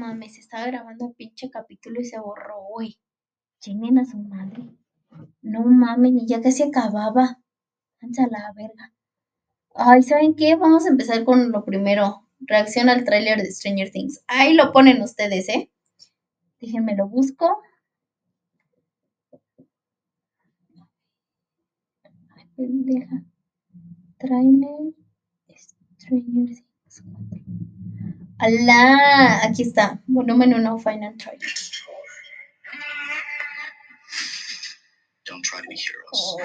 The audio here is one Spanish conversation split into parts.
mames, estaba grabando el pinche capítulo y se borró, güey. Chinguen a su madre. No mames, ni ya casi acababa. Ancha la verga. Ay, ¿saben qué? Vamos a empezar con lo primero. Reacción al tráiler de Stranger Things. Ahí lo ponen ustedes, ¿eh? Déjenme lo busco. Ay, pendeja. Tráiler Stranger Things 4. ¡Alá! Aquí está. Volumen 1, Final Trailer. Don't try to be heroes. Oh,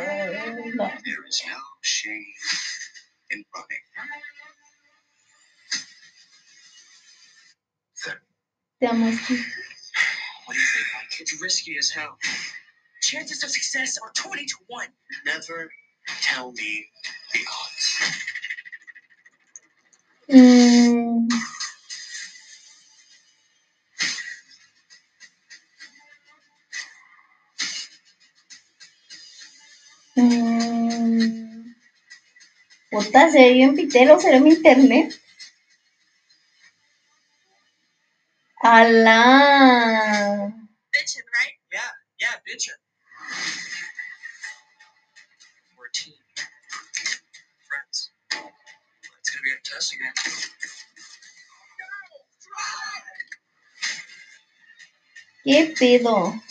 no. There is no shame in running. There. Te amo, What do you think, Mike? It's risky as hell. Chances of success are 20 to 1. Never tell me the odds. Mm, puta, se ve bien pitero, será mi internet. ¡Alá! Bitchin', right? Yeah, yeah, bitchin'. We're a team. Friends. It's gonna be a test again. ¿Qué pedo?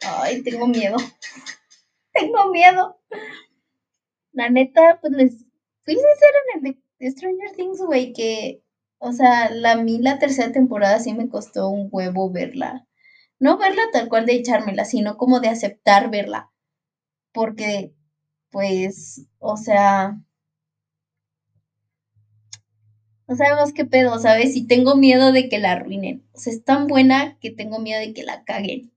Ay, tengo miedo. Tengo miedo. La neta, pues les fui sincera en el de- Stranger Things, güey, que, o sea, la mí la tercera temporada sí me costó un huevo verla. No verla tal cual de echármela, sino como de aceptar verla. Porque, pues, o sea, no sabemos qué pedo, ¿sabes? Y tengo miedo de que la arruinen. O sea, es tan buena que tengo miedo de que la caguen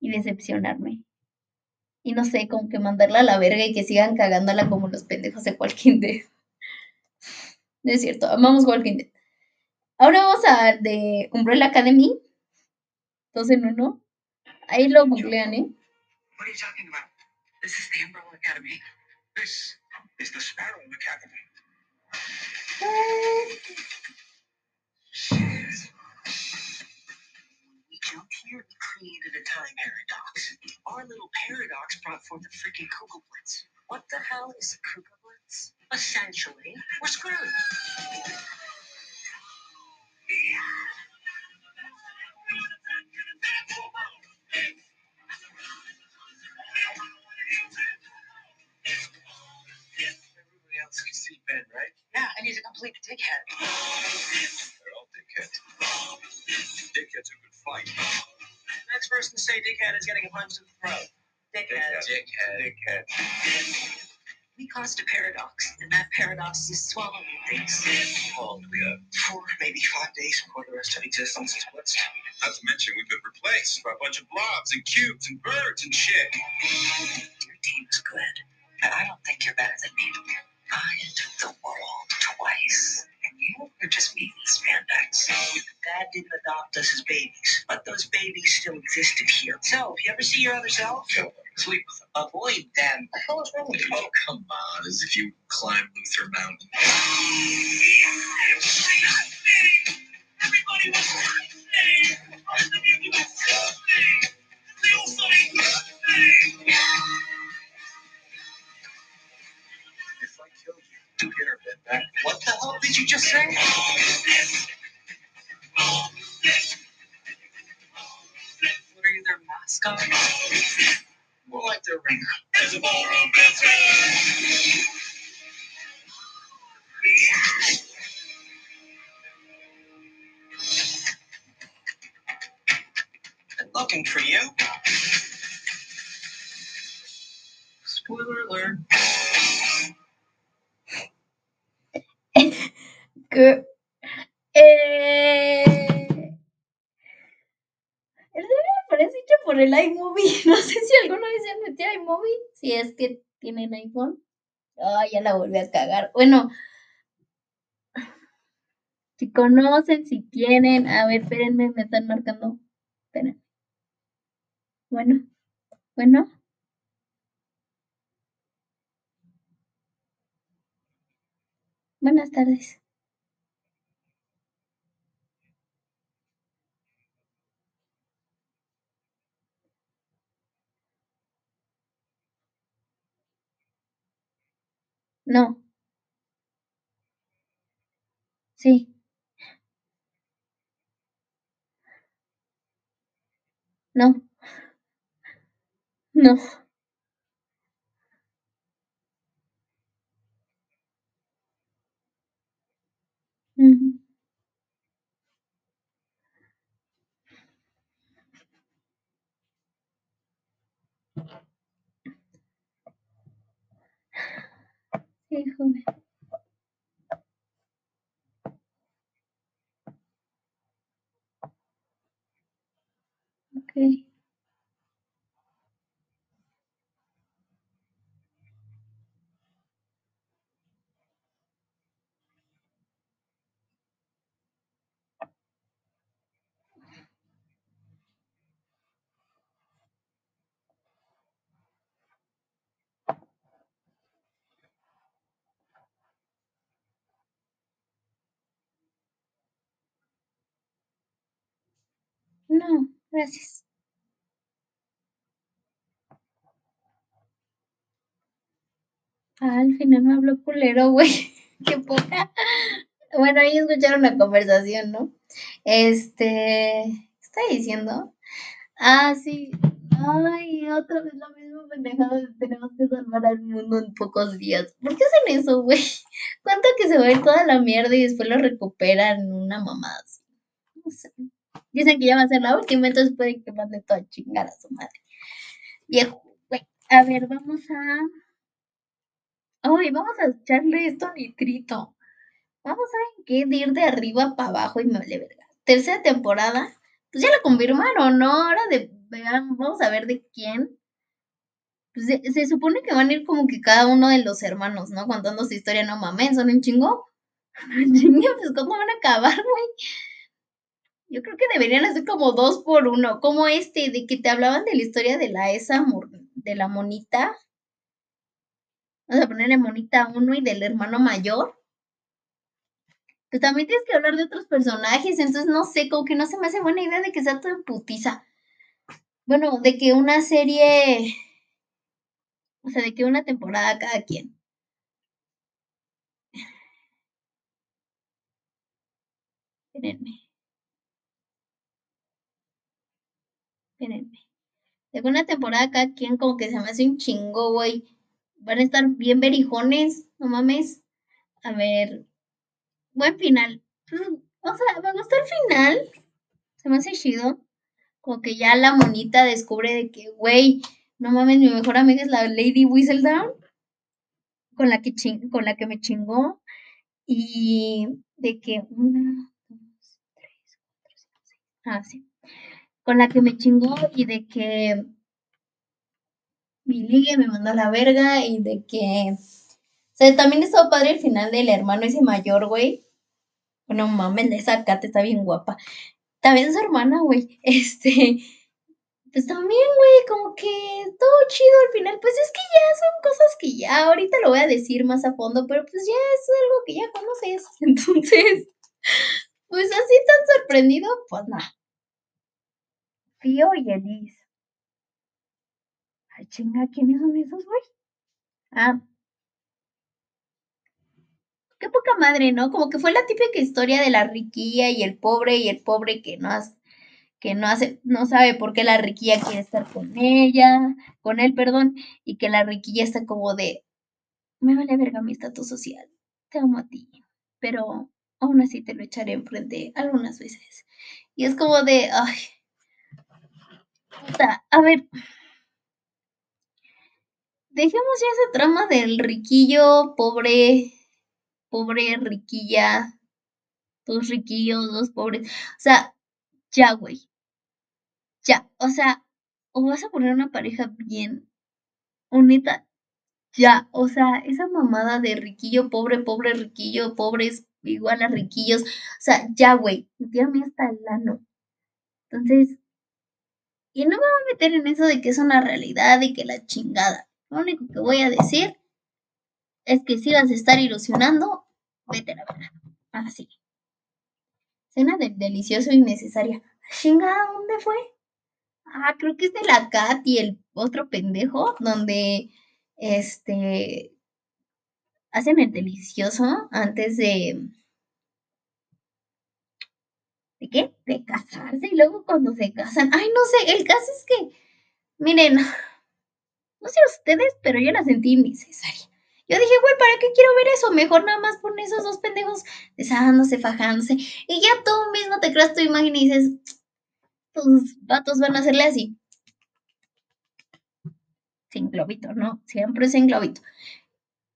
y decepcionarme. Y no sé, como que mandarla a la verga y que sigan cagándola como los pendejos de Walking Dead. No es cierto, amamos Walking Dead. Ahora vamos a de Umbrella Academy. Dos en uno. Ahí lo googlean, ¿eh? What are you talking about? This is the Umbrella Academy. This is the Sparrow Academy. Here, we created a time paradox. Our little paradox brought forth a freaking Kugel Blitz. What the hell is a Kugel Blitz? Essentially, we're screwed. Everybody else can see Ben, right? Yeah, and he's a complete dickhead. They're all dickheads. Dickhead's a good fight. Next person to say dickhead is getting a punch in the throat. Dickhead. Dickhead. Dickhead. We caused a paradox, and that paradox is swallowing things. Well, we have four, maybe five days before the rest of existence is blitzed. Not to mention, we've been replaced by a bunch of blobs and cubes and birds and shit. Your team's good, but I don't think you're better than me. I took the world twice, and you are just meat and spandex. Dad didn't adopt us as babies, but those babies still existed here. So, if you ever see your other self, sleep with them. Avoid them. The hell is wrong with you? Oh, come on, as if you climb Luther Mountain. Everybody was If I killed you, you get her. What the hell did you just say? What are you, their mascot? More like their ringer. Que- Eh... El debe parece hecho por el iMovie. No sé si alguna vez se han metido iMovie. Si es que tienen iPhone. Ay, ya la volví a cagar. Bueno. Si conocen, si tienen. A ver, espérenme, me están marcando. Esperen. Bueno. Bueno. Buenas tardes. No. Sí. No. No. Sí, joven. No, gracias. Al final me habló culero, güey. Qué poca. Bueno, ahí escucharon la conversación, ¿no? Este, ¿qué está diciendo? Ah, sí. Ay, otra vez la misma pendejada de tenemos que salvar al mundo en pocos días. ¿Por qué hacen eso, güey? ¿Cuánto que se va a ir toda la mierda y después lo recuperan una mamada así? No sé. Dicen que ya va a ser la última, entonces puede que mande toda chingada a su madre. Viejo, güey. A ver, vamos a. Ay, vamos a echarle esto a nitrito. Vamos a ver qué de ir de arriba para abajo y me vale verga. Tercera temporada, pues ya la confirmaron, ¿no? Ahora de, vamos a ver de quién. Pues se, se supone que van a ir como que cada uno de los hermanos, ¿no? Contando su historia, no mames, son un chingo. Chingue, pues ¿cómo van a acabar, güey? Yo creo que deberían hacer como dos por uno, como este, de que te hablaban de la historia de la esa de la monita. Vamos a ponerle monita uno y del hermano mayor. Pues también tienes que hablar de otros personajes, entonces no sé, como que no se me hace buena idea de que sea todo en putiza. Bueno, de que una serie, o sea, de que una temporada cada quien. Espérenme, espérenme. De una temporada cada quien como que se me hace un chingo, güey. Van a estar bien berijones, no mames. A ver, buen final. Pues, O sea, me gustó el final, se me hace chido. Como que ya la monita descubre de que, güey, no mames, mi mejor amiga es la Lady Whistledown, con la que, ching- con la que me chingó. Y de que una, dos, tres, cuatro, cinco, seis. Ah, sí. Con la que me chingó y de que mi ligue me mandó a la verga y de que. O sea, también estuvo padre el final del hermano ese mayor, güey. No mames, esa Kate está bien guapa. También su hermana, güey. Este. Pues también, güey, como que todo chido al final. Pues es que ya son cosas que ya, ahorita lo voy a decir más a fondo, pero pues ya es algo que ya conoces. Entonces, pues así tan sorprendido, pues nada. Fío y Elis. Ay, chinga, ¿quiénes son esos, güey? Ah, qué poca madre, ¿no? Como que fue la típica historia de la riquilla y el pobre y el pobre que no hace, que no hace, no sabe por qué la riquilla quiere estar con ella, con él, perdón, y que la riquilla está como de, me vale verga mi estatus social, te amo a ti, pero aún así te lo echaré enfrente algunas veces. Y es como de, ay, puta, a ver, dejemos ya esa trama del riquillo, pobre, pobre, riquilla, dos riquillos, dos pobres. O sea, ya, güey, ya. O sea, o vas a poner una pareja bien, o neta, ya. O sea, esa mamada de riquillo, pobre, pobre, riquillo, pobres, igual a riquillos. O sea, ya, güey, tírame hasta el ano. Entonces, y no me voy a meter en eso de que es una realidad y que la chingada. Lo único que voy a decir es que si vas a estar ilusionando Vete a la. Así. Cena del delicioso innecesaria. Chinga, ¿dónde fue? Ah, creo que es de la Kat y el otro pendejo, donde este hacen el delicioso antes de. ¿De qué? De casarse y luego cuando se casan. Ay, no sé, el caso es que, miren, no sé ustedes, pero yo la sentí innecesaria. Yo dije, güey, ¿para qué quiero ver eso? Mejor nada más pon esos dos pendejos besándose, fajándose. Y ya tú mismo te creas tu imagen y dices, tus vatos van a hacerle así. Sin globito, ¿no? Siempre sin globito.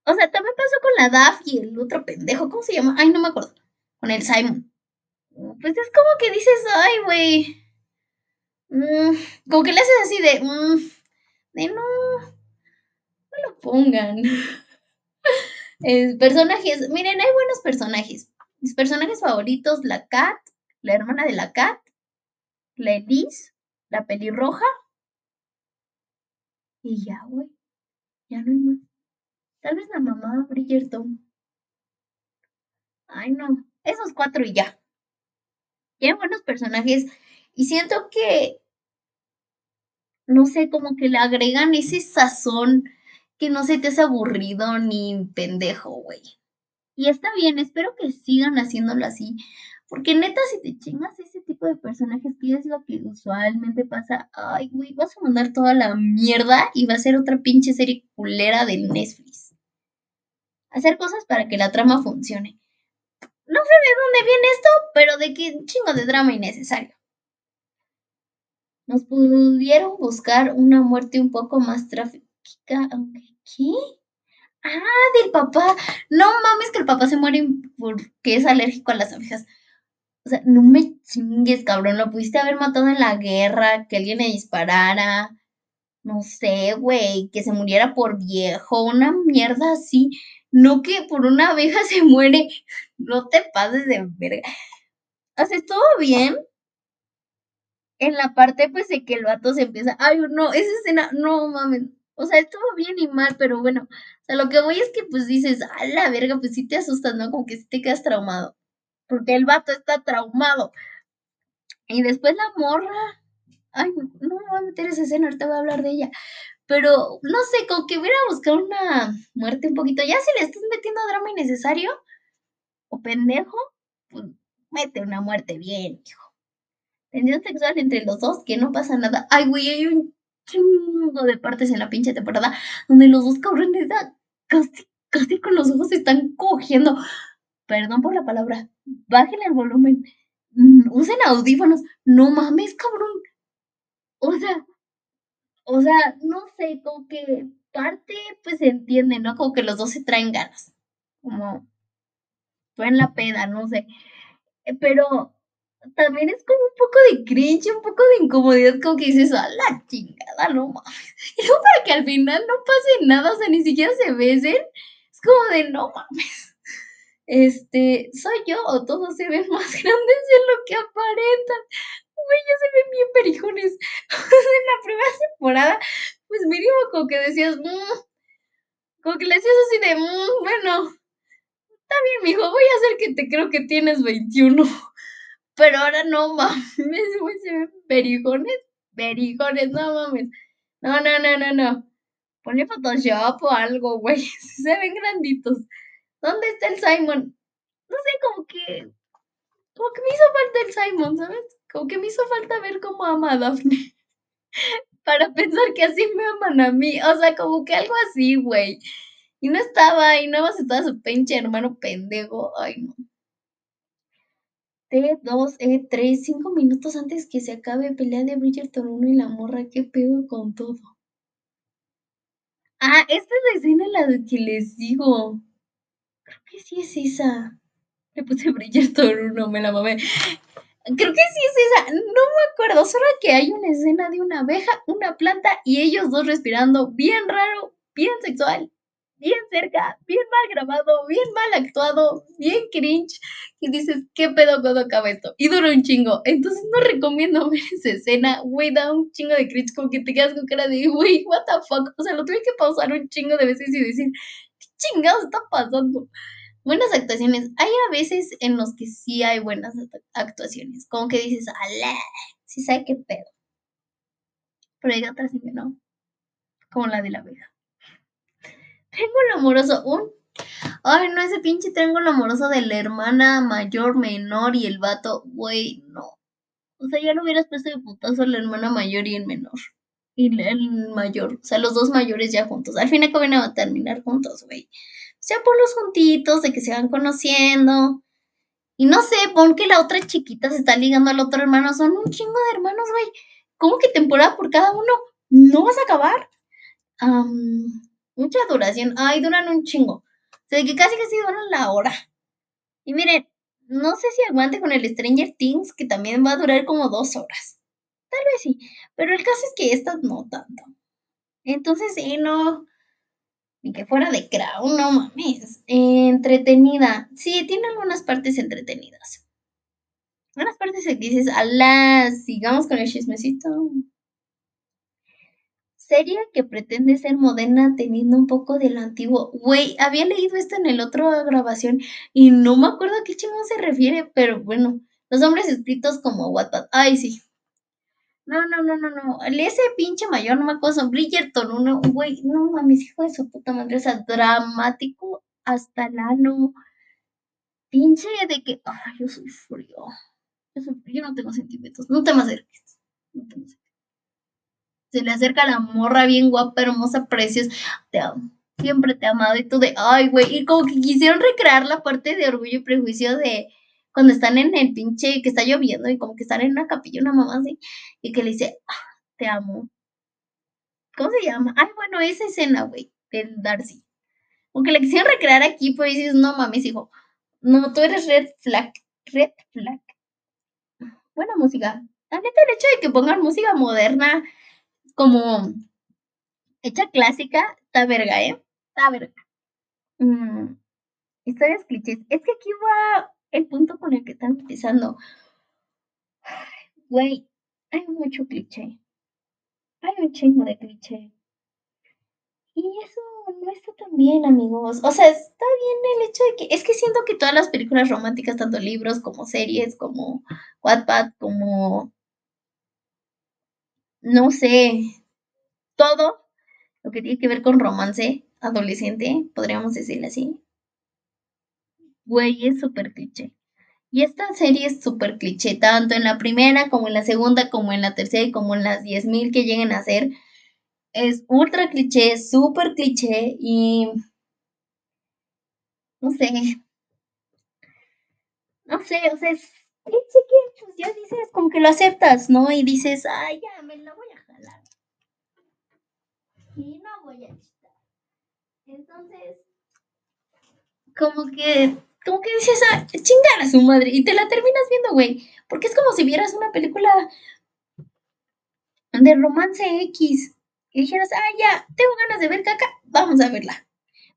O sea, también pasó con la DAF y el otro pendejo, ¿cómo se llama? Ay, no me acuerdo. Con el Simon. Pues es como que dices, ay, güey. Mm, como que le haces así de, mm, de no, no lo pongan. personajes, miren, hay buenos personajes. Mis personajes favoritos, la Kat, la hermana de la Kat, la Elise, la pelirroja. Y ya, güey. Ya no hay más. Tal vez la mamá Bridgerton. Ay, no. Esos cuatro y ya. Tienen buenos personajes. Y siento que. No sé, como que le agregan ese sazón que no se te hace aburrido ni pendejo, güey. Y está bien, espero que sigan haciéndolo así. Porque neta, si te chingas ese tipo de personajes, que es lo que usualmente pasa, ay, güey, vas a mandar toda la mierda y va a ser otra pinche serie culera de Netflix. Hacer cosas para que la trama funcione. No sé de dónde viene esto, pero de qué chingo de drama innecesario. Nos pudieron buscar una muerte un poco más trágica. ¿Qué? Ah, del papá. No mames que el papá se muere porque es alérgico a las abejas. O sea, no me chingues, cabrón. Lo pudiste haber matado en la guerra, que alguien le disparara. No sé, güey, que se muriera por viejo, una mierda así. No que por una abeja se muere. No te pases de verga. O sea, estuvo bien. En la parte, pues, de que el vato se empieza. Ay, no, esa escena, no mames. O sea, estuvo bien y mal, pero bueno. O sea, lo que voy es que, pues, dices, a la verga, pues sí te asustas, ¿no? Como que sí te quedas traumado porque el vato está traumado. Y después la morra, ay, no me voy a meter esa escena, ahorita voy a hablar de ella. Pero no sé, como que hubiera buscado una muerte un poquito. Ya si le estás metiendo drama innecesario o pendejo, pues mete una muerte bien, hijo. Tensión sexual entre los dos, que no pasa nada. Ay, güey, hay un chingo de partes en la pinche temporada donde los dos cabrones casi, casi con los ojos se están cogiendo perdón por la palabra, bajen el volumen, mm, usen audífonos, no mames, cabrón. O sea, o sea, no sé, como que parte, pues se entiende, ¿no? Como que los dos se traen ganas, como en la peda, no sé. Eh, pero también es como un poco de cringe, un poco de incomodidad, como que dices, a la chingada, no mames. Y luego para que al final no pase nada, o sea, ni siquiera se besen, es como de, no mames este, soy yo o todos se ven más grandes de lo que aparentan. Güey, ya se ven bien perijones. en la primera temporada, pues mínimo como que decías, mmm, como que le decías así de, mmm, bueno, está bien, mijo, voy a hacer que te creo que tienes 21. Pero ahora no mames, güey, se ven perijones, perijones, no mames. No, no, no, no, no. Ponle Photoshop o algo, güey. Se ven granditos. ¿Dónde está el Simon? No sé, como que. Como que me hizo falta el Simon, ¿sabes? Como que me hizo falta ver cómo ama a Daphne. Para pensar que así me aman a mí. O sea, como que algo así, güey. Y no estaba, y no más estaba su pinche hermano pendejo. Ay, no. T2, E3, cinco minutos antes que se acabe pelea de Bridgerton 1 y la morra, qué pedo con todo. Ah, esta es la escena en la que les digo. Creo que sí es esa. Le puse todo uno, me la mamé. Creo que sí es esa. No me acuerdo. Solo que hay una escena de una abeja, una planta y ellos dos respirando bien raro, bien sexual, bien cerca, bien mal grabado, bien mal actuado, bien cringe. Y dices, ¿qué pedo cuando acaba esto? Y dura un chingo. Entonces no recomiendo ver esa escena. Güey, da un chingo de cringe. Como que te quedas con cara de, güey, what the fuck. O sea, lo tuve que pausar un chingo de veces y decir, ¿qué chingados está pasando? Buenas actuaciones. Hay a veces en los que sí hay buenas actuaciones. Como que dices, ala, sí sabe qué pedo. Pero hay otras que no. Como la de la abeja. Triángulo amoroso. Un. Ay, no, ese pinche triángulo amoroso de la hermana mayor, menor y el vato. Güey, no. O sea, ya lo hubieras puesto de putazo a la hermana mayor y el menor. Y el mayor. O sea, los dos mayores ya juntos. Al fin van a terminar juntos, güey. Sea, los juntitos, de que se van conociendo. Y no sé, pon que la otra chiquita se está ligando al otro hermano. Son un chingo de hermanos, güey. ¿Cómo que temporada por cada uno? ¿No vas a acabar? mucha duración. Ay, duran un chingo. O sea, que casi casi duran la hora. Y miren, no sé si aguante con el Stranger Things, que también va a durar como dos horas. Tal vez sí. Pero el caso es que esta no tanto. Entonces, sí, no. Que fuera de Crown, no mames. entretenida. Sí, tiene algunas partes entretenidas. Algunas partes que dices, alá, sigamos con el chismecito serie que pretende ser moderna teniendo un poco de lo antiguo. Güey, había leído esto en el otro grabación y no me acuerdo a qué chingón se refiere, pero bueno, los hombres escritos como Wattpad. Ay, sí. No, no, no, no, no. Ese pinche mayor, no me acuerdo. Bridgerton, uno, güey, no mames, hijo de su puta madre. O sea, dramático hasta el ano. Pinche de que, ay, yo soy frío. Yo, soy, yo no tengo sentimientos. No te me acerques. No te me acerques se le acerca la morra bien guapa, hermosa, preciosa. Te amo. Siempre te he amado. Y tú de, ay, güey. Y como que quisieron recrear la parte de orgullo y prejuicio de cuando están en el pinche, que está lloviendo y como que están en una capilla, una mamá así, y que le dice, ah, te amo. ¿Cómo se llama? Ay, bueno, esa escena, güey, del Darcy. Aunque la quisieron recrear aquí, pues dices, no mames, hijo. No, tú eres red flag. Red flag. Buena música. La neta, el hecho de que pongan música moderna como hecha clásica, está verga, ¿eh? Está verga. Mm, historias clichés. Es que aquí va el punto con el que están empezando. Güey, hay mucho cliché. Hay un chingo de cliché. Y eso no está tan bien, amigos. O sea, está bien el hecho de que. Es que siento que todas las películas románticas, tanto libros como series, como Wattpad, como no sé, todo lo que tiene que ver con romance adolescente, podríamos decirle así. Güey, es súper cliché. Y esta serie es súper cliché, tanto en la primera como en la segunda, como en la tercera y como en las 10.000 que lleguen a ser. Es ultra cliché, súper cliché y... No sé. No sé, o sea, es cliché que pues, ya dices, como que lo aceptas, ¿no? Y dices, ay, ya, me la voy a jalar. Y no voy a chistar. Entonces, como que, como que dices, ah, chingar a su madre. Y te la terminas viendo, güey. Porque es como si vieras una película de romance X. Y dijeras, ah, ya, tengo ganas de ver caca, vamos a verla.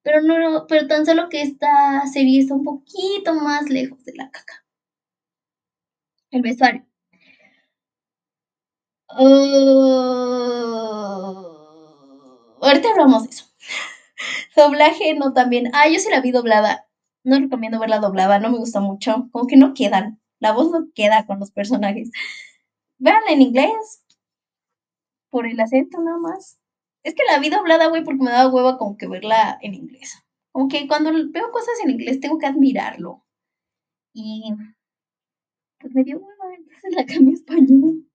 Pero no, pero tan solo que esta serie está un poquito más lejos de la caca. El vestuario. Uh, ahorita hablamos de eso. Doblaje no también. Ah, yo sí la vi doblada. No recomiendo verla doblada, no me gusta mucho. Como que no quedan. La voz no queda con los personajes. Veanla en inglés. Por el acento nada más. Es que la vi doblada, güey, porque me daba hueva como que verla en inglés. Como que cuando veo cosas en inglés tengo que admirarlo. Y pues me dio hueva, entonces la cambié español.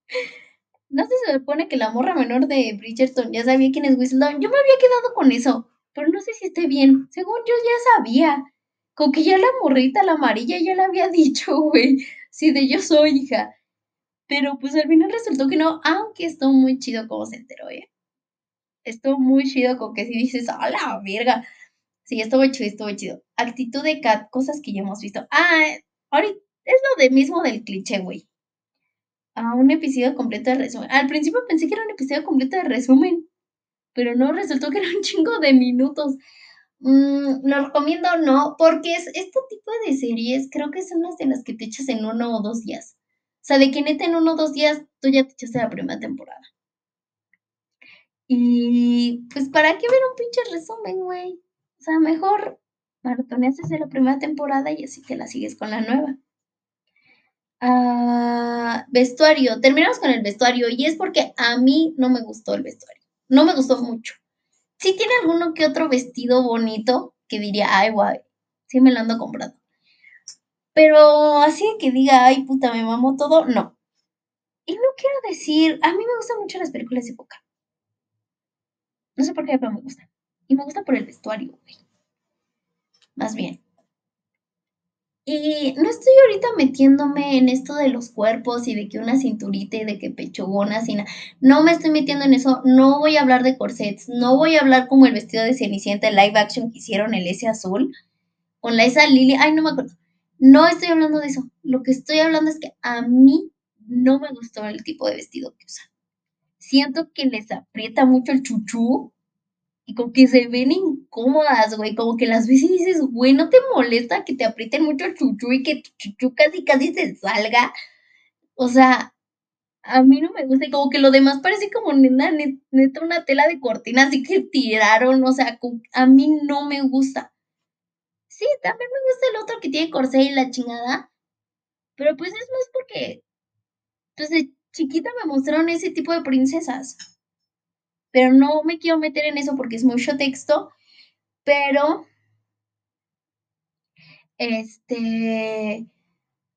No sé se supone que la morra menor de Bridgerton ya sabía quién es Whistledown. Yo me había quedado con eso, pero no sé si esté bien. Según yo ya sabía. Como que ya la morrita, la amarilla, ya la había dicho, güey. Sí, de yo soy hija. Pero pues al final resultó que no, aunque estuvo muy chido como se enteró, ¿eh? Estuvo muy chido como que si dices, a la verga. Sí, estuvo chido, estuvo chido. Actitud de Cat, cosas que ya hemos visto. Ah, ahorita es lo de mismo del cliché, güey. A un episodio completo de resumen. Al principio pensé que era un episodio completo de resumen, pero no, resultó que era un chingo de minutos. Mm, lo recomiendo no, porque es este tipo de series, creo que son las de las que te echas en uno o dos días. O sea, de que neta en uno o dos días tú ya te echaste la primera temporada. Y pues, ¿para qué ver un pinche resumen, güey? O sea, mejor maratoneas desde la primera temporada y así te la sigues con la nueva. Ah, vestuario, terminamos con el vestuario y es porque a mí no me gustó el vestuario, no me gustó mucho. Sí tiene alguno que otro vestido bonito que diría, ay, guay, sí me lo ando comprando. Pero así que diga, ay, puta, me mamó todo, no. Y no quiero decir, a mí me gustan mucho las películas de época. No sé por qué, pero me gustan. Y me gusta por el vestuario, güey. Más bien. Y no estoy ahorita metiéndome en esto de los cuerpos y de que una cinturita y de que pechogonas y nada. No me estoy metiendo en eso. No voy a hablar de corsets. No voy a hablar como el vestido de Cenicienta, live action que hicieron el S azul. Con la esa Lily. Ay, no me acuerdo. No estoy hablando de eso. Lo que estoy hablando es que a mí no me gustó el tipo de vestido que usan. Siento que les aprieta mucho el chuchú y como que se ven incómodas, güey. Como que las veces dices, güey, ¿no te molesta que te aprieten mucho el chuchú y que tu chuchú casi casi se salga? O sea, a mí no me gusta. Y como que lo demás parece como neta, neta una tela de cortina así que tiraron. O sea, a mí no me gusta. Sí, también me gusta el otro que tiene corsé y la chingada. Pero pues es más porque pues de chiquita me mostraron ese tipo de princesas. Pero no me quiero meter en eso porque es mucho texto. Pero, este,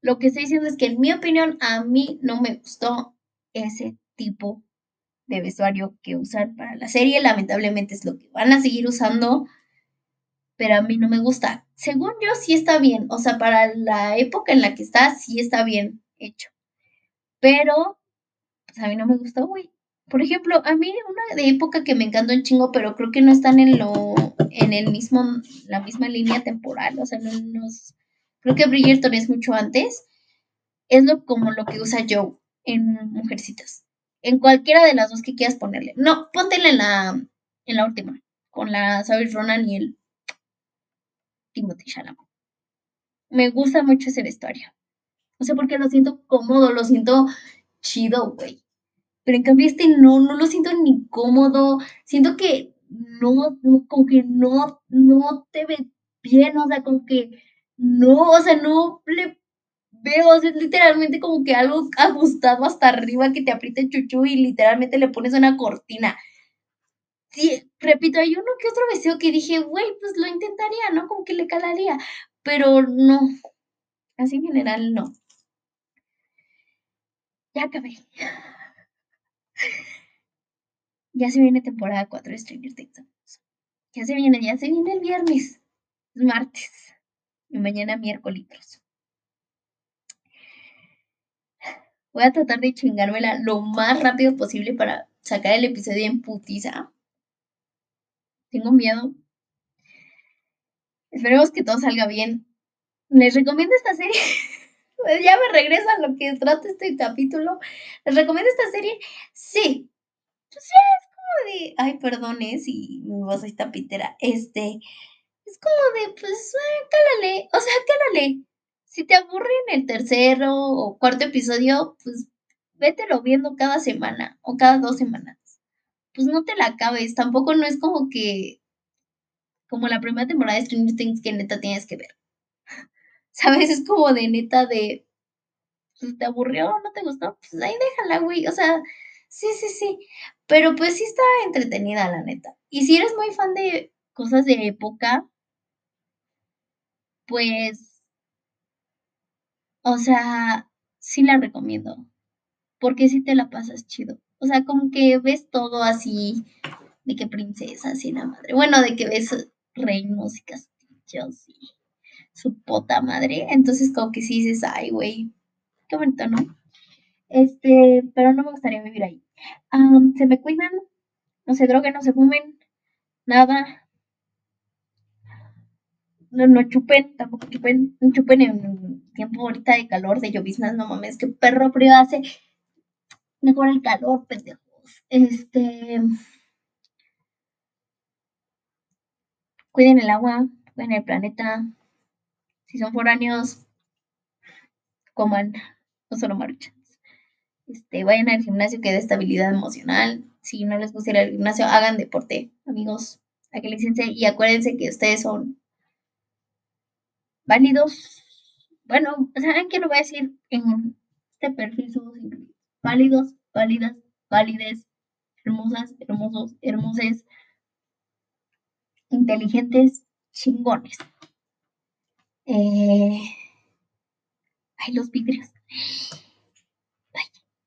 lo que estoy diciendo es que en mi opinión a mí no me gustó ese tipo de vestuario que usan para la serie. Lamentablemente es lo que van a seguir usando, pero a mí no me gusta. Según yo sí está bien, o sea, para la época en la que está, sí está bien hecho. Pero, pues a mí no me gustó, güey. Por ejemplo, a mí una de época que me encantó un chingo, pero creo que no están en lo, en el mismo, la misma línea temporal, o sea, no nos, creo que Bridgerton es mucho antes, es lo como lo que usa Joe en Mujercitas. En cualquiera de las dos que quieras ponerle. No, póntela en la, en la última, con la Saoirse Ronan y el Timothy Chalamet. Me gusta mucho ese vestuario. No sé por qué lo siento cómodo, lo siento chido, güey. Pero en cambio este no, no lo siento ni cómodo. Siento que no, como que no, no te ve bien, o sea, como que no, o sea, no le veo, o sea, es literalmente como que algo ajustado hasta arriba que te aprieta el chuchu y literalmente le pones una cortina. Sí, repito, hay uno que otro vestido que dije, güey, pues lo intentaría, ¿no? Como que le calaría, pero no, así en general no. Ya acabé. Ya se viene temporada 4 de Stranger Things. Ya se viene, ya se viene el viernes. Es martes. Y mañana miércoles. Voy a tratar de chingármela lo más rápido posible para sacar el episodio en putiza. Tengo miedo. Esperemos que todo salga bien. Les recomiendo esta serie. ya me regresa a lo que trata este capítulo. ¿Les recomiendo esta serie? Sí. Pues es como de. Ay, perdón, ¿eh? si mi voz está pitera. Este. Es como de, pues, cálale. O sea, cálale. Si te aburre en el tercero o cuarto episodio, pues vételo viendo cada semana o cada dos semanas. Pues no te la acabes. Tampoco no es como que. Como la primera temporada de Stranger Things que neta tienes que ver. ¿Sabes? Es como de neta de, pues te aburrió, no te gustó, pues ahí déjala, güey. O sea, sí, sí, sí. Pero pues sí está entretenida, la neta. Y si eres muy fan de cosas de época, pues, o sea, sí la recomiendo. Porque sí te la pasas chido. O sea, como que ves todo así, de que princesas y la madre. Bueno, de que ves reinos y castillos y su puta madre. Entonces, como que sí dices, ay, güey, qué bonito, ¿no? Este, pero no me gustaría vivir ahí. se me cuidan, no se droguen, no se fumen, nada. No, no chupen, tampoco chupen, no chupen en tiempo ahorita de calor, de lloviznas, no mames, que perro frío hace. Mejor el calor, pendejos. Este. Cuiden el agua, cuiden el planeta, si son foráneos, coman, no solo maruchas. Este, vayan al gimnasio que dé estabilidad emocional. Si no les gusta ir al gimnasio, hagan deporte, amigos. A que licencia y acuérdense que ustedes son válidos. Bueno, ¿saben qué lo voy a decir en este perfil? Somos. Válidos, válidas, válides, hermosas, hermosos, hermoses, inteligentes, chingones. Eh... Ay, los vidrios.